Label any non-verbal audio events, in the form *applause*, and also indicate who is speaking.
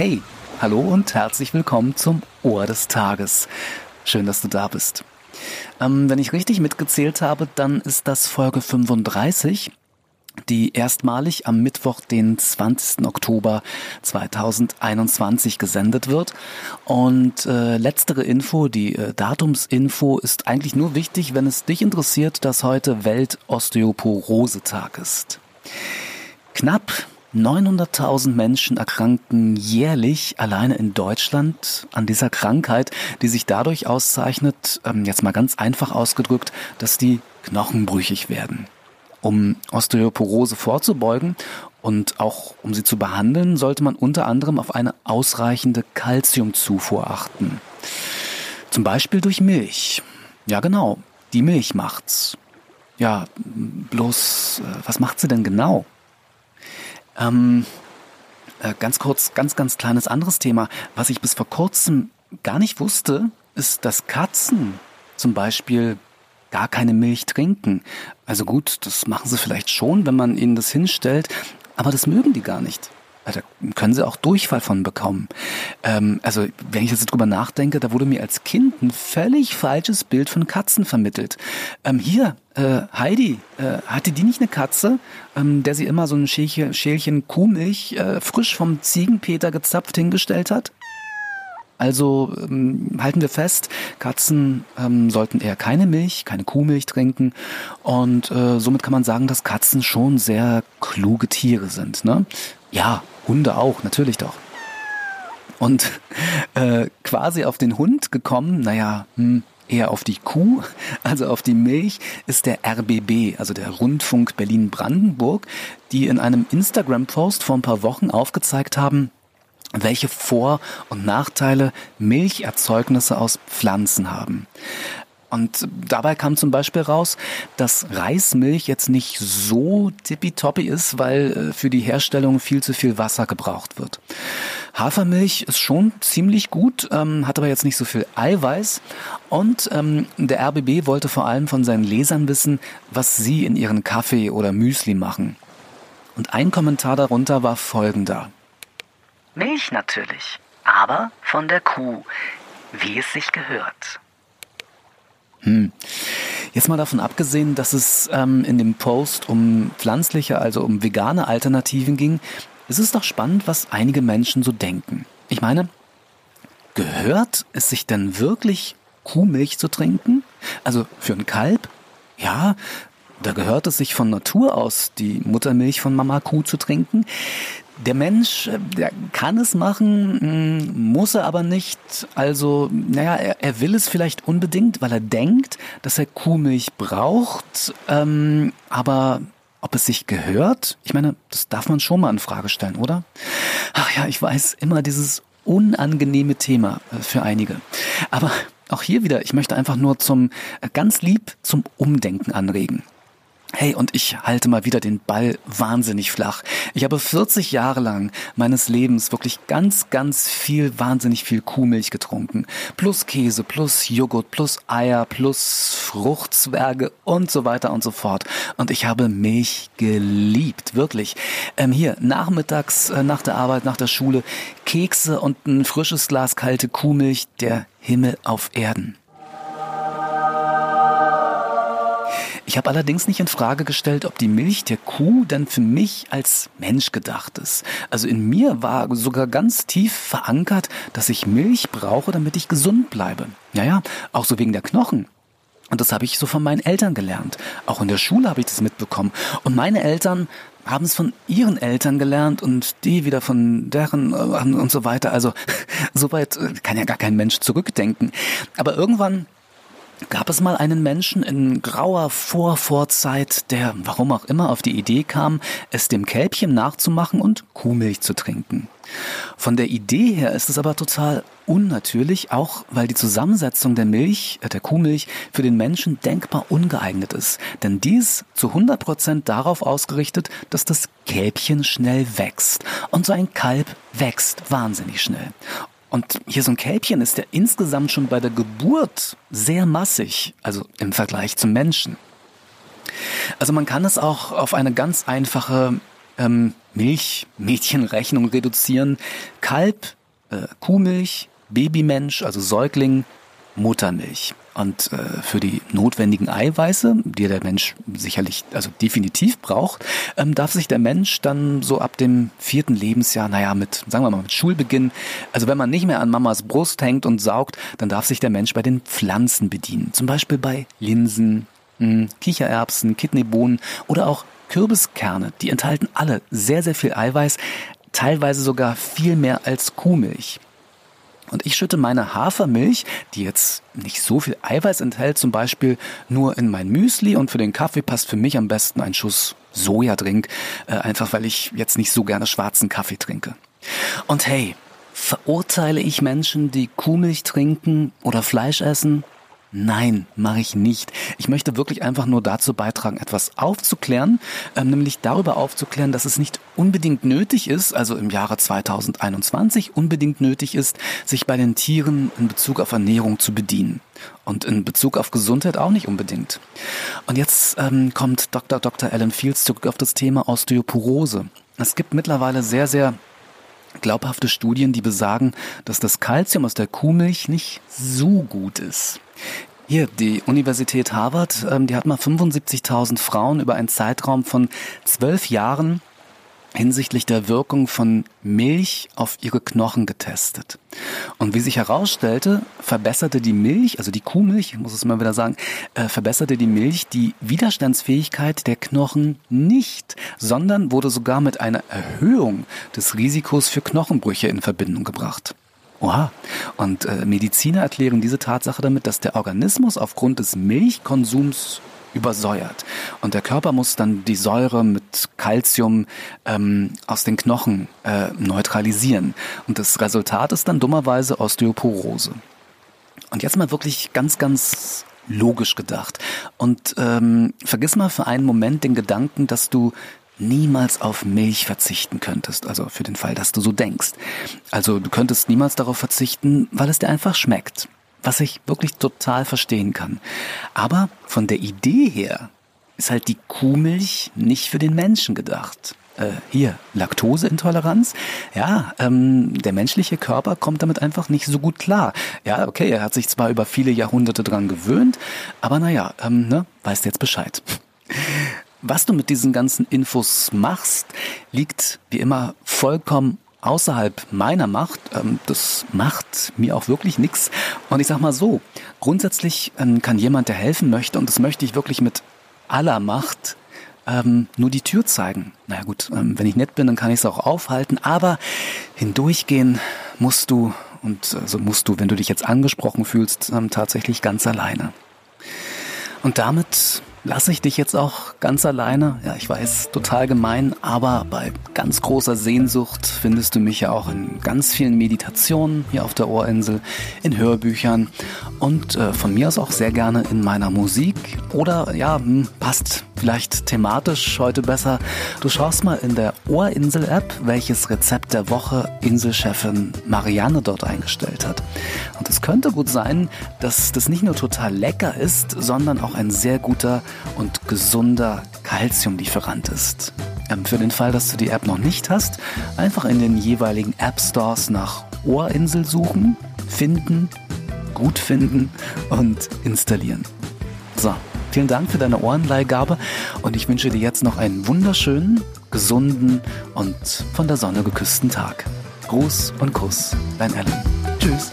Speaker 1: Hey, hallo und herzlich willkommen zum Ohr des Tages. Schön, dass du da bist. Ähm, wenn ich richtig mitgezählt habe, dann ist das Folge 35, die erstmalig am Mittwoch, den 20. Oktober 2021 gesendet wird. Und äh, letztere Info, die äh, Datumsinfo, ist eigentlich nur wichtig, wenn es dich interessiert, dass heute Welt-Osteoporose-Tag ist. Knapp 900.000 Menschen erkranken jährlich alleine in Deutschland an dieser Krankheit, die sich dadurch auszeichnet, ähm, jetzt mal ganz einfach ausgedrückt, dass die Knochen brüchig werden. Um Osteoporose vorzubeugen und auch um sie zu behandeln, sollte man unter anderem auf eine ausreichende Kalziumzufuhr achten. Zum Beispiel durch Milch. Ja genau, die Milch macht's. Ja, bloß, äh, was macht sie denn genau? Ähm, äh, ganz kurz, ganz, ganz kleines anderes Thema. Was ich bis vor kurzem gar nicht wusste, ist, dass Katzen zum Beispiel gar keine Milch trinken. Also gut, das machen sie vielleicht schon, wenn man ihnen das hinstellt, aber das mögen die gar nicht. Da können sie auch Durchfall von bekommen. Ähm, also wenn ich jetzt drüber nachdenke, da wurde mir als Kind ein völlig falsches Bild von Katzen vermittelt. Ähm, hier, äh, Heidi, äh, hatte die nicht eine Katze, ähm, der sie immer so ein Schälchen, Schälchen Kuhmilch äh, frisch vom Ziegenpeter gezapft hingestellt hat? Also ähm, halten wir fest, Katzen ähm, sollten eher keine Milch, keine Kuhmilch trinken und äh, somit kann man sagen, dass Katzen schon sehr kluge Tiere sind. Ne? Ja, Hunde auch, natürlich doch. Und äh, quasi auf den Hund gekommen, naja, hm, eher auf die Kuh, also auf die Milch, ist der RBB, also der Rundfunk Berlin-Brandenburg, die in einem Instagram-Post vor ein paar Wochen aufgezeigt haben, welche Vor- und Nachteile Milcherzeugnisse aus Pflanzen haben. Und dabei kam zum Beispiel raus, dass Reismilch jetzt nicht so tippitoppi ist, weil äh, für die Herstellung viel zu viel Wasser gebraucht wird. Hafermilch ist schon ziemlich gut, ähm, hat aber jetzt nicht so viel Eiweiß. Und ähm, der RBB wollte vor allem von seinen Lesern wissen, was sie in ihren Kaffee oder Müsli machen. Und ein Kommentar darunter war folgender.
Speaker 2: Milch natürlich, aber von der Kuh, wie es sich gehört.
Speaker 1: Hm. Jetzt mal davon abgesehen, dass es ähm, in dem Post um pflanzliche, also um vegane Alternativen ging, ist es doch spannend, was einige Menschen so denken. Ich meine, gehört es sich denn wirklich, Kuhmilch zu trinken? Also für ein Kalb? Ja, da gehört es sich von Natur aus, die Muttermilch von Mama Kuh zu trinken. Der Mensch, äh, der kann es machen, hm, muss er aber nicht. Also, naja, er, er will es vielleicht unbedingt, weil er denkt, dass er Kuhmilch braucht. Ähm, aber ob es sich gehört, ich meine, das darf man schon mal in Frage stellen, oder? Ach ja, ich weiß, immer dieses unangenehme Thema äh, für einige. Aber auch hier wieder, ich möchte einfach nur zum äh, ganz lieb zum Umdenken anregen. Hey, und ich halte mal wieder den Ball wahnsinnig flach. Ich habe 40 Jahre lang meines Lebens wirklich ganz, ganz viel, wahnsinnig viel Kuhmilch getrunken. Plus Käse, plus Joghurt, plus Eier, plus Fruchtzwerge und so weiter und so fort. Und ich habe Milch geliebt, wirklich. Ähm, hier, nachmittags, äh, nach der Arbeit, nach der Schule, Kekse und ein frisches Glas kalte Kuhmilch, der Himmel auf Erden. Ich habe allerdings nicht in Frage gestellt, ob die Milch der Kuh denn für mich als Mensch gedacht ist. Also in mir war sogar ganz tief verankert, dass ich Milch brauche, damit ich gesund bleibe. Ja, ja, auch so wegen der Knochen. Und das habe ich so von meinen Eltern gelernt. Auch in der Schule habe ich das mitbekommen. Und meine Eltern haben es von ihren Eltern gelernt und die wieder von deren äh, und so weiter. Also *laughs* soweit äh, kann ja gar kein Mensch zurückdenken. Aber irgendwann Gab es mal einen Menschen in grauer Vorvorzeit, der, warum auch immer, auf die Idee kam, es dem Kälbchen nachzumachen und Kuhmilch zu trinken? Von der Idee her ist es aber total unnatürlich, auch weil die Zusammensetzung der Milch, äh, der Kuhmilch, für den Menschen denkbar ungeeignet ist. Denn dies zu 100 Prozent darauf ausgerichtet, dass das Kälbchen schnell wächst. Und so ein Kalb wächst wahnsinnig schnell. Und hier so ein Kälbchen ist ja insgesamt schon bei der Geburt sehr massig, also im Vergleich zum Menschen. Also man kann es auch auf eine ganz einfache ähm, Milchmädchenrechnung reduzieren. Kalb, äh, Kuhmilch, Babymensch, also Säugling, Muttermilch. Und äh, für die notwendigen Eiweiße, die der Mensch sicherlich, also definitiv braucht, ähm, darf sich der Mensch dann so ab dem vierten Lebensjahr, naja, mit, sagen wir mal, mit Schulbeginn, also wenn man nicht mehr an Mamas Brust hängt und saugt, dann darf sich der Mensch bei den Pflanzen bedienen. Zum Beispiel bei Linsen, mh, hm, Kichererbsen, Kidneybohnen oder auch Kürbiskerne. Die enthalten alle sehr, sehr viel Eiweiß, teilweise sogar viel mehr als Kuhmilch. Und ich schütte meine Hafermilch, die jetzt nicht so viel Eiweiß enthält, zum Beispiel nur in mein Müsli und für den Kaffee passt für mich am besten ein Schuss Sojadrink, äh, einfach weil ich jetzt nicht so gerne schwarzen Kaffee trinke. Und hey, verurteile ich Menschen, die Kuhmilch trinken oder Fleisch essen? Nein, mache ich nicht. Ich möchte wirklich einfach nur dazu beitragen, etwas aufzuklären, ähm, nämlich darüber aufzuklären, dass es nicht unbedingt nötig ist, also im Jahre 2021 unbedingt nötig ist, sich bei den Tieren in Bezug auf Ernährung zu bedienen. Und in Bezug auf Gesundheit auch nicht unbedingt. Und jetzt ähm, kommt Dr. Dr. Alan Fields zurück auf das Thema Osteoporose. Es gibt mittlerweile sehr, sehr glaubhafte Studien, die besagen, dass das Kalzium aus der Kuhmilch nicht so gut ist. Hier, die Universität Harvard, ähm, die hat mal 75.000 Frauen über einen Zeitraum von zwölf Jahren hinsichtlich der Wirkung von Milch auf ihre Knochen getestet. Und wie sich herausstellte, verbesserte die Milch, also die Kuhmilch, ich muss es mal wieder sagen, äh, verbesserte die Milch die Widerstandsfähigkeit der Knochen nicht, sondern wurde sogar mit einer Erhöhung des Risikos für Knochenbrüche in Verbindung gebracht. Oha. Und äh, Mediziner erklären diese Tatsache damit, dass der Organismus aufgrund des Milchkonsums übersäuert. Und der Körper muss dann die Säure mit Calcium ähm, aus den Knochen äh, neutralisieren. Und das Resultat ist dann dummerweise Osteoporose. Und jetzt mal wirklich ganz, ganz logisch gedacht. Und ähm, vergiss mal für einen Moment den Gedanken, dass du niemals auf Milch verzichten könntest, also für den Fall, dass du so denkst. Also du könntest niemals darauf verzichten, weil es dir einfach schmeckt was ich wirklich total verstehen kann. Aber von der Idee her ist halt die Kuhmilch nicht für den Menschen gedacht. Äh, hier, Laktoseintoleranz. Ja, ähm, der menschliche Körper kommt damit einfach nicht so gut klar. Ja, okay, er hat sich zwar über viele Jahrhunderte dran gewöhnt, aber naja, ähm, ne, weißt jetzt Bescheid. Was du mit diesen ganzen Infos machst, liegt wie immer vollkommen außerhalb meiner Macht. Ähm, das macht mir auch wirklich nichts. Und ich sag mal so, grundsätzlich ähm, kann jemand, der helfen möchte, und das möchte ich wirklich mit aller Macht, ähm, nur die Tür zeigen. Naja gut, ähm, wenn ich nett bin, dann kann ich es auch aufhalten, aber hindurchgehen musst du, und so also musst du, wenn du dich jetzt angesprochen fühlst, ähm, tatsächlich ganz alleine. Und damit lasse ich dich jetzt auch ganz alleine. Ja, ich weiß, total gemein, aber bei ganz großer Sehnsucht findest du mich ja auch in ganz vielen Meditationen hier auf der Ohrinsel, in Hörbüchern und äh, von mir aus auch sehr gerne in meiner Musik oder ja, hm, passt vielleicht thematisch heute besser. Du schaust mal in der Ohrinsel-App, welches Rezept der Woche Inselchefin Marianne dort eingestellt hat. Und es könnte gut sein, dass das nicht nur total lecker ist, sondern auch ein sehr guter und gesunder Kalziumlieferant ist. Ähm, für den Fall, dass du die App noch nicht hast, einfach in den jeweiligen App Stores nach Ohrinsel suchen, finden, gut finden und installieren. So, vielen Dank für deine Ohrenleihgabe und ich wünsche dir jetzt noch einen wunderschönen, gesunden und von der Sonne geküssten Tag. Gruß und Kuss, dein Alan. Tschüss.